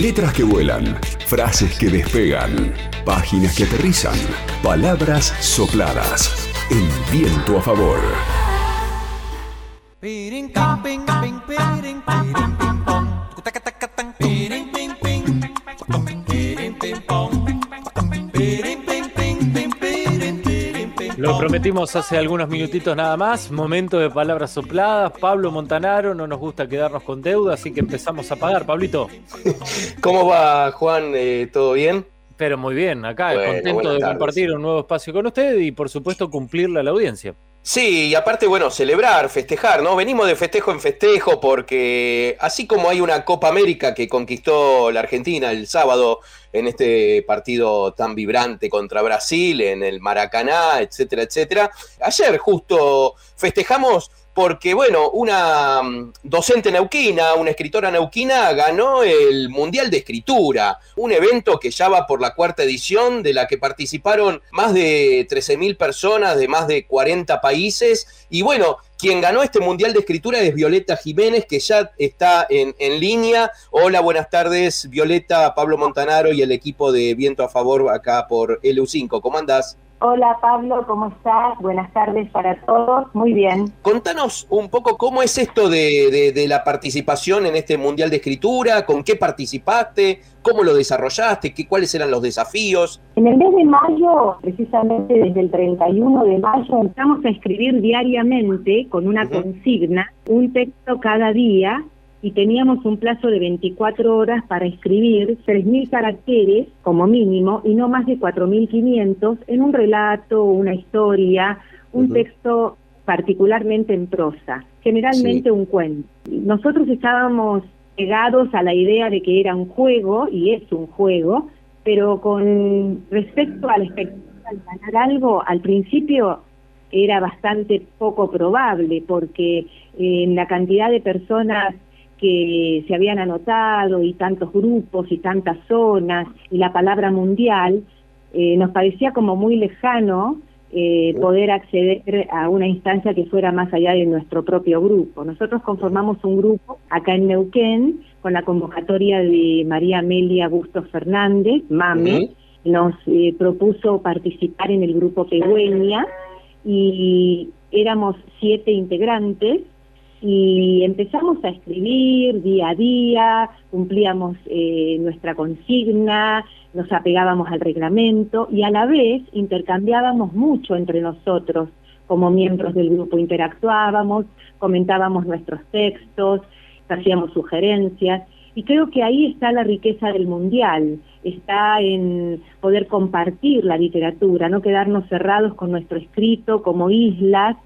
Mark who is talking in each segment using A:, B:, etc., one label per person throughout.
A: Letras que vuelan, frases que despegan, páginas que aterrizan, palabras sopladas. El viento a favor.
B: Lo prometimos hace algunos minutitos nada más. Momento de palabras sopladas. Pablo Montanaro, no nos gusta quedarnos con deuda, así que empezamos a pagar. Pablito.
C: ¿Cómo va, Juan? Eh, ¿Todo bien?
B: Pero muy bien, acá contento de compartir un nuevo espacio con usted y por supuesto cumplirle a la audiencia.
C: Sí, y aparte, bueno, celebrar, festejar, ¿no? Venimos de festejo en festejo porque así como hay una Copa América que conquistó la Argentina el sábado en este partido tan vibrante contra Brasil, en el Maracaná, etcétera, etcétera, ayer justo festejamos porque, bueno, una mm, docente neuquina, una escritora neuquina, ganó el Mundial de Escritura, un evento que ya va por la cuarta edición, de la que participaron más de 13.000 personas de más de 40 países. Y bueno, quien ganó este Mundial de Escritura es Violeta Jiménez, que ya está en, en línea. Hola, buenas tardes, Violeta, Pablo Montanaro y el equipo de Viento a Favor acá por LU5. ¿Cómo andás?
D: Hola Pablo, ¿cómo estás? Buenas tardes para todos. Muy bien.
C: Contanos un poco cómo es esto de, la participación en este Mundial de Escritura, con qué participaste, cómo lo desarrollaste, qué, cuáles eran los desafíos.
D: En el mes de mayo, precisamente desde el 31 de mayo, empezamos a escribir diariamente con una consigna, un texto cada día y teníamos un plazo de 24 horas para escribir 3.000 caracteres como mínimo y no más de 4.500 en un relato, una historia, un texto particularmente en prosa, generalmente un cuento. Nosotros estábamos pegados a la idea de que era un juego, y es un juego, pero con respecto a la expectativa de ganar algo, al principio era bastante poco probable, porque en la cantidad de personas que se habían anotado y tantos grupos y tantas zonas y la palabra mundial, eh, nos parecía como muy lejano eh, poder acceder a una instancia que fuera más allá de nuestro propio grupo. Nosotros conformamos un grupo acá en Neuquén con la convocatoria de María Amelia Bustos Fernández, MAME, nos eh, propuso participar en el grupo Pegüeña y éramos siete integrantes y empezamos a escribir día a día, cumplíamos eh, nuestra consigna, nos apegábamos al reglamento y a la vez intercambiábamos mucho entre nosotros como miembros del grupo, interactuábamos, comentábamos nuestros textos, hacíamos sugerencias. Y creo que ahí está la riqueza del mundial, está en poder compartir la literatura, no quedarnos cerrados con nuestro escrito como islas,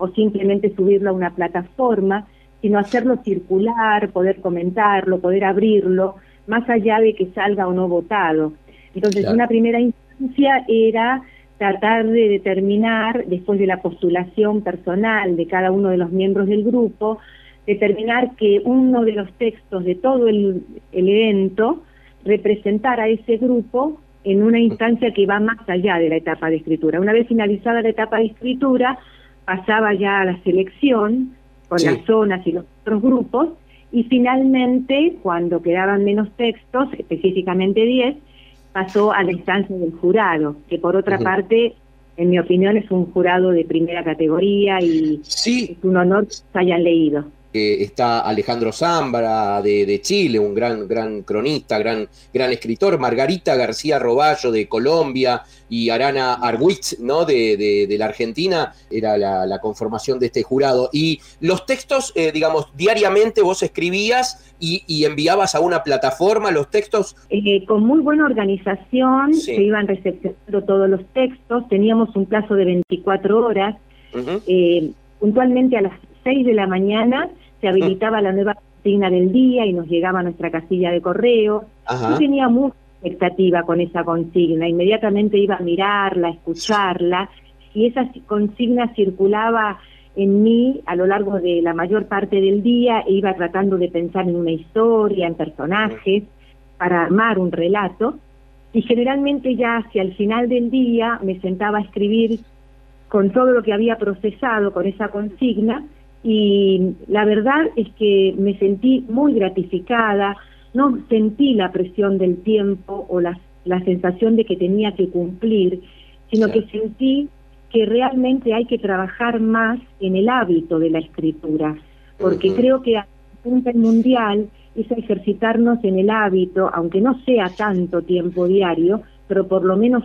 D: o simplemente subirlo a una plataforma, sino hacerlo circular, poder comentarlo, poder abrirlo, más allá de que salga o no votado. Entonces, una primera instancia era tratar de determinar, después de la postulación personal de cada uno de los miembros del grupo, determinar que uno de los textos de todo el, el evento representara a ese grupo en una instancia que va más allá de la etapa de escritura. Una vez finalizada la etapa de escritura, pasaba ya a la selección con las zonas y los otros grupos, y finalmente, cuando quedaban menos textos, específicamente 10, pasó a la instancia del jurado, que por otra parte, en mi opinión, es un jurado de primera categoría y es un honor que se hayan leído
C: está Alejandro Zambra de, Chile, un gran, gran cronista, gran, gran escritor, Margarita García Roballo de Colombia y Arana Arwitz ¿no? de, la Argentina, era la, conformación de este jurado. Y los textos, eh, digamos, diariamente vos escribías y, enviabas a una plataforma los textos.
D: Eh, con muy buena organización se iban recepcionando todos los textos, teníamos un plazo de 24 horas. Eh, puntualmente a las 6 de la mañana se habilitaba la nueva consigna del día y nos llegaba a nuestra casilla de correo. Yo tenía mucha expectativa con esa consigna, inmediatamente iba a mirarla, a escucharla, y esa consigna circulaba en mí a lo largo de la mayor parte del día e iba tratando de pensar en una historia, en personajes, para armar un relato, y generalmente ya hacia el final del día me sentaba a escribir con todo lo que había procesado con esa consigna, y la verdad es que me sentí muy gratificada, no sentí la presión del tiempo o la, la sensación de que tenía que cumplir, sino que sentí que realmente hay que trabajar más en el hábito de la escritura, porque creo que a nivel mundial es ejercitarnos en el hábito, aunque no sea tanto tiempo diario, pero por lo menos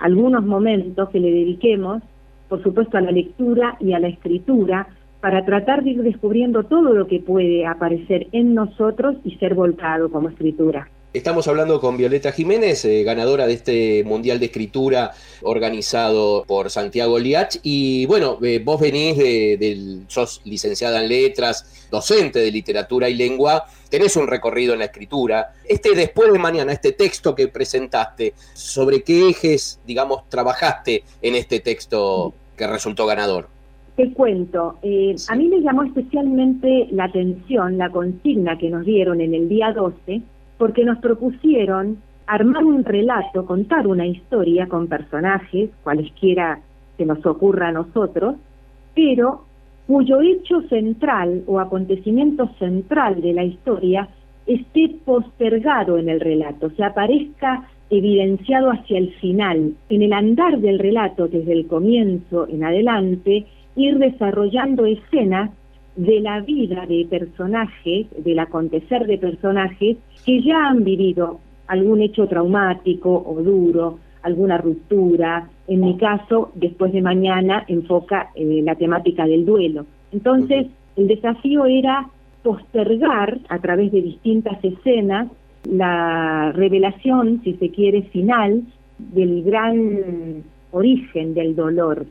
D: algunos momentos que le dediquemos, por supuesto, a la lectura y a la escritura, para tratar de ir descubriendo todo lo que puede aparecer en nosotros y ser volcado como escritura.
C: Estamos hablando con Violeta Jiménez, eh, ganadora de este Mundial de Escritura organizado por Santiago Liach. Y bueno, eh, vos venís de, del, sos licenciada en letras, docente de literatura y lengua, tenés un recorrido en la escritura. Este después de mañana, este texto que presentaste, ¿sobre qué ejes, digamos, trabajaste en este texto que resultó ganador?
D: Te cuento, eh, a mí me llamó especialmente la atención la consigna que nos dieron en el día 12 porque nos propusieron armar un relato, contar una historia con personajes, cualesquiera se nos ocurra a nosotros, pero cuyo hecho central o acontecimiento central de la historia esté postergado en el relato, se aparezca evidenciado hacia el final, en el andar del relato desde el comienzo en adelante, ir desarrollando escenas de la vida de personajes, del acontecer de personajes que ya han vivido algún hecho traumático o duro, alguna ruptura. En mi caso, después de mañana enfoca eh, la temática del duelo. Entonces, el desafío era postergar a través de distintas escenas la revelación, si se quiere, final del gran origen del dolor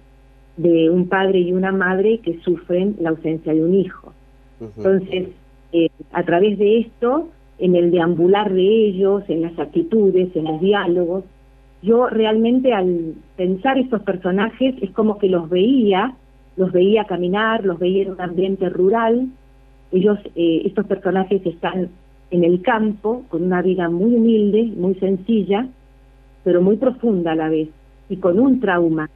D: de un padre y una madre que sufren la ausencia de un hijo. Entonces, eh, a través de esto, en el deambular de ellos, en las actitudes, en los diálogos, yo realmente al pensar estos personajes es como que los veía, los veía caminar, los veía en un ambiente rural. Ellos, eh, estos personajes están en el campo con una vida muy humilde, muy sencilla, pero muy profunda a la vez y con un trauma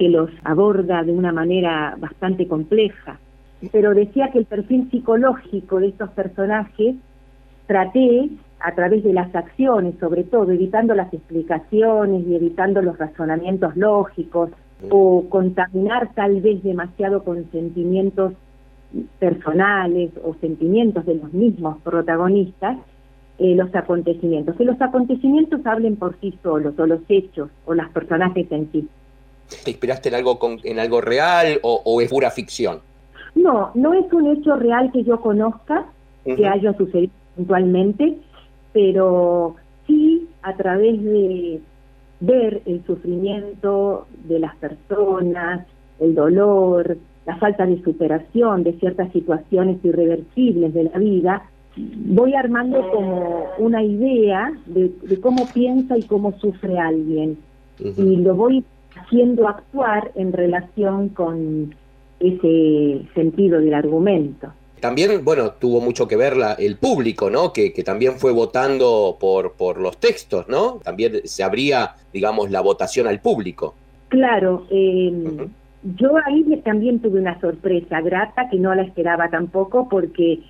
D: que los aborda de una manera bastante compleja. Pero decía que el perfil psicológico de estos personajes traté a través de las acciones, sobre todo, evitando las explicaciones y evitando los razonamientos lógicos o contaminar tal vez demasiado con sentimientos personales o sentimientos de los mismos protagonistas, eh, los acontecimientos. Que los acontecimientos hablen por sí solos, o los hechos, o los personajes en sí.
C: ¿Te inspiraste en algo, en algo real o, es pura ficción?
D: No, no es un hecho real que yo conozca, que haya sucedido puntualmente, pero sí a través de ver el sufrimiento de las personas, el dolor, la falta de superación de ciertas situaciones irreversibles de la vida, voy armando como una idea de, cómo piensa y cómo sufre alguien. Y lo voy haciendo actuar en relación con ese sentido del argumento.
C: También, bueno, tuvo mucho que ver la, el público, ¿no? Que, que, también fue votando por, por los textos, ¿no? También se abría, digamos, la votación al público.
D: Claro, em, yo ahí también tuve una sorpresa grata que no la esperaba tampoco porque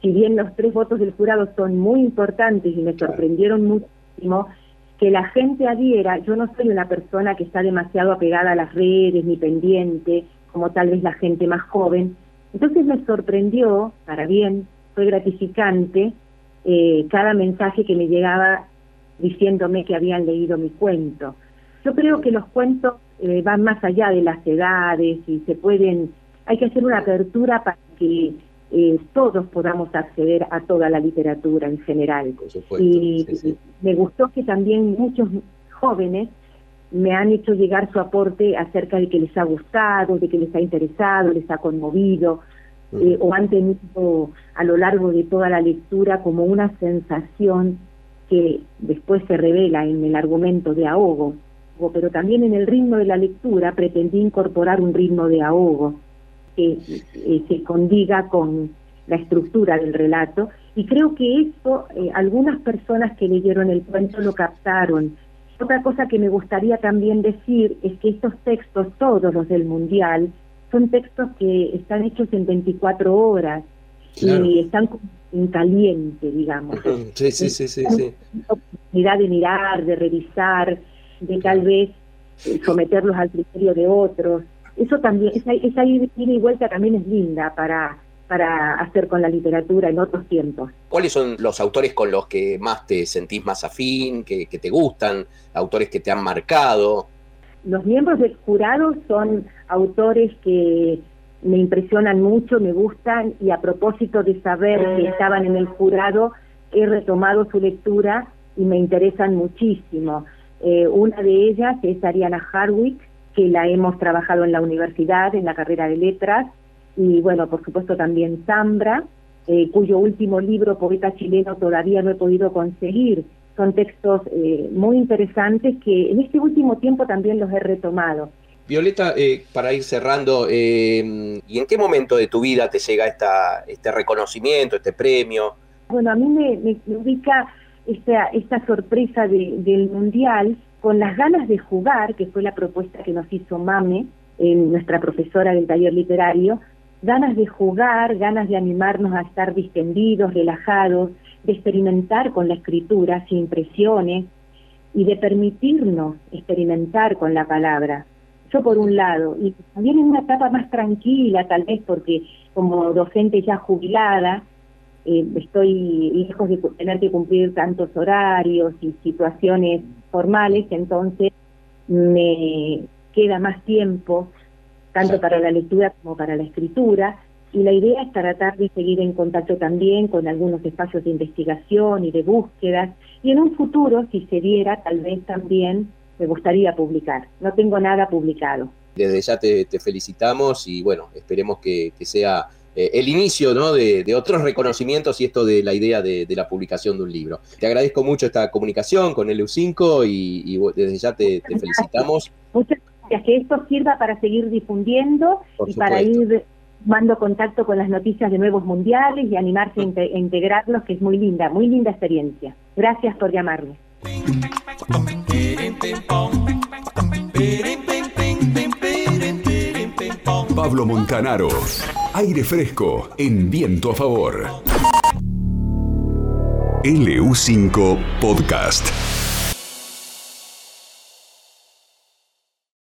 D: si bien los tres votos del jurado son muy importantes y me sorprendieron muchísimo, que la gente adhiera, yo no soy una persona que está demasiado apegada a las redes ni pendiente, como tal vez la gente más joven, entonces me sorprendió, para bien, fue gratificante eh, cada mensaje que me llegaba diciéndome que habían leído mi cuento. Yo creo que los cuentos eh, van más allá de las edades y se pueden, hay que hacer una apertura para que eh, todos podamos acceder a toda la literatura en general. y me gustó que también muchos jóvenes me han hecho llegar su aporte acerca de que les ha gustado, de que les ha interesado, les ha conmovido, eh, o han tenido a lo largo de toda la lectura como una sensación que después se revela en el argumento de ahogo, pero también en el ritmo de la lectura pretendí incorporar un ritmo de ahogo que eh, se condiga con la estructura del relato y creo que eso eh, algunas personas que leyeron el cuento lo captaron. Otra cosa que me gustaría también decir es que estos textos, todos los del Mundial, son textos que están hechos en 24 horas y están en caliente, digamos.
C: Sí, sí, sí, sí. sí.
D: oportunidad de mirar, de revisar, de tal vez eh, someterlos al criterio de otros. Eso también, esa, esa ida y vuelta también es linda para, para hacer con la literatura en otros tiempos.
C: ¿Cuáles son los autores con los que más te sentís más afín, que, que te gustan, autores que te han marcado?
D: Los miembros del jurado son autores que me impresionan mucho, me gustan y a propósito de saber que estaban en el jurado, he retomado su lectura y me interesan muchísimo. Eh, una de ellas es Ariana Harwick, que la hemos trabajado en la universidad, en la carrera de letras, y bueno, por supuesto también Zambra, eh, cuyo último libro, Poeta Chileno, todavía no he podido conseguir. Son textos eh, muy interesantes que en este último tiempo también los he retomado.
C: Violeta, eh, para ir cerrando, eh, ¿y en qué momento de tu vida te llega esta, este reconocimiento, este premio?
D: Bueno, a mí me, ubica esta, esta sorpresa del Mundial con las ganas de jugar, que fue la propuesta que nos hizo Mame, nuestra profesora del taller literario, ganas de jugar, ganas de animarnos a estar distendidos, relajados, de experimentar con la escritura sin presiones y de permitirnos experimentar con la palabra. Eso por un lado, y también en una etapa más tranquila, tal vez porque como docente ya jubilada, eh, estoy lejos de tener que cumplir tantos horarios y situaciones formales, entonces me queda más tiempo, tanto para la lectura como para la escritura, y la idea es tratar de seguir en contacto también con algunos espacios de investigación y de búsquedas, y en un futuro, si se diera, tal vez también me gustaría publicar. No tengo nada publicado.
C: Desde ya te, felicitamos y bueno, esperemos que, sea eh, el inicio ¿no? de, otros reconocimientos y esto de la idea de, la publicación de un libro. Te agradezco mucho esta comunicación con el EU5 y, desde ya te, felicitamos.
D: Muchas gracias, que esto sirva para seguir difundiendo y para ir mando contacto con las noticias de nuevos mundiales y animarse a integrarlos, que es muy linda, muy linda experiencia. Gracias por llamarme.
A: Pablo Montanaro. Aire fresco en viento a favor. LU5 Podcast.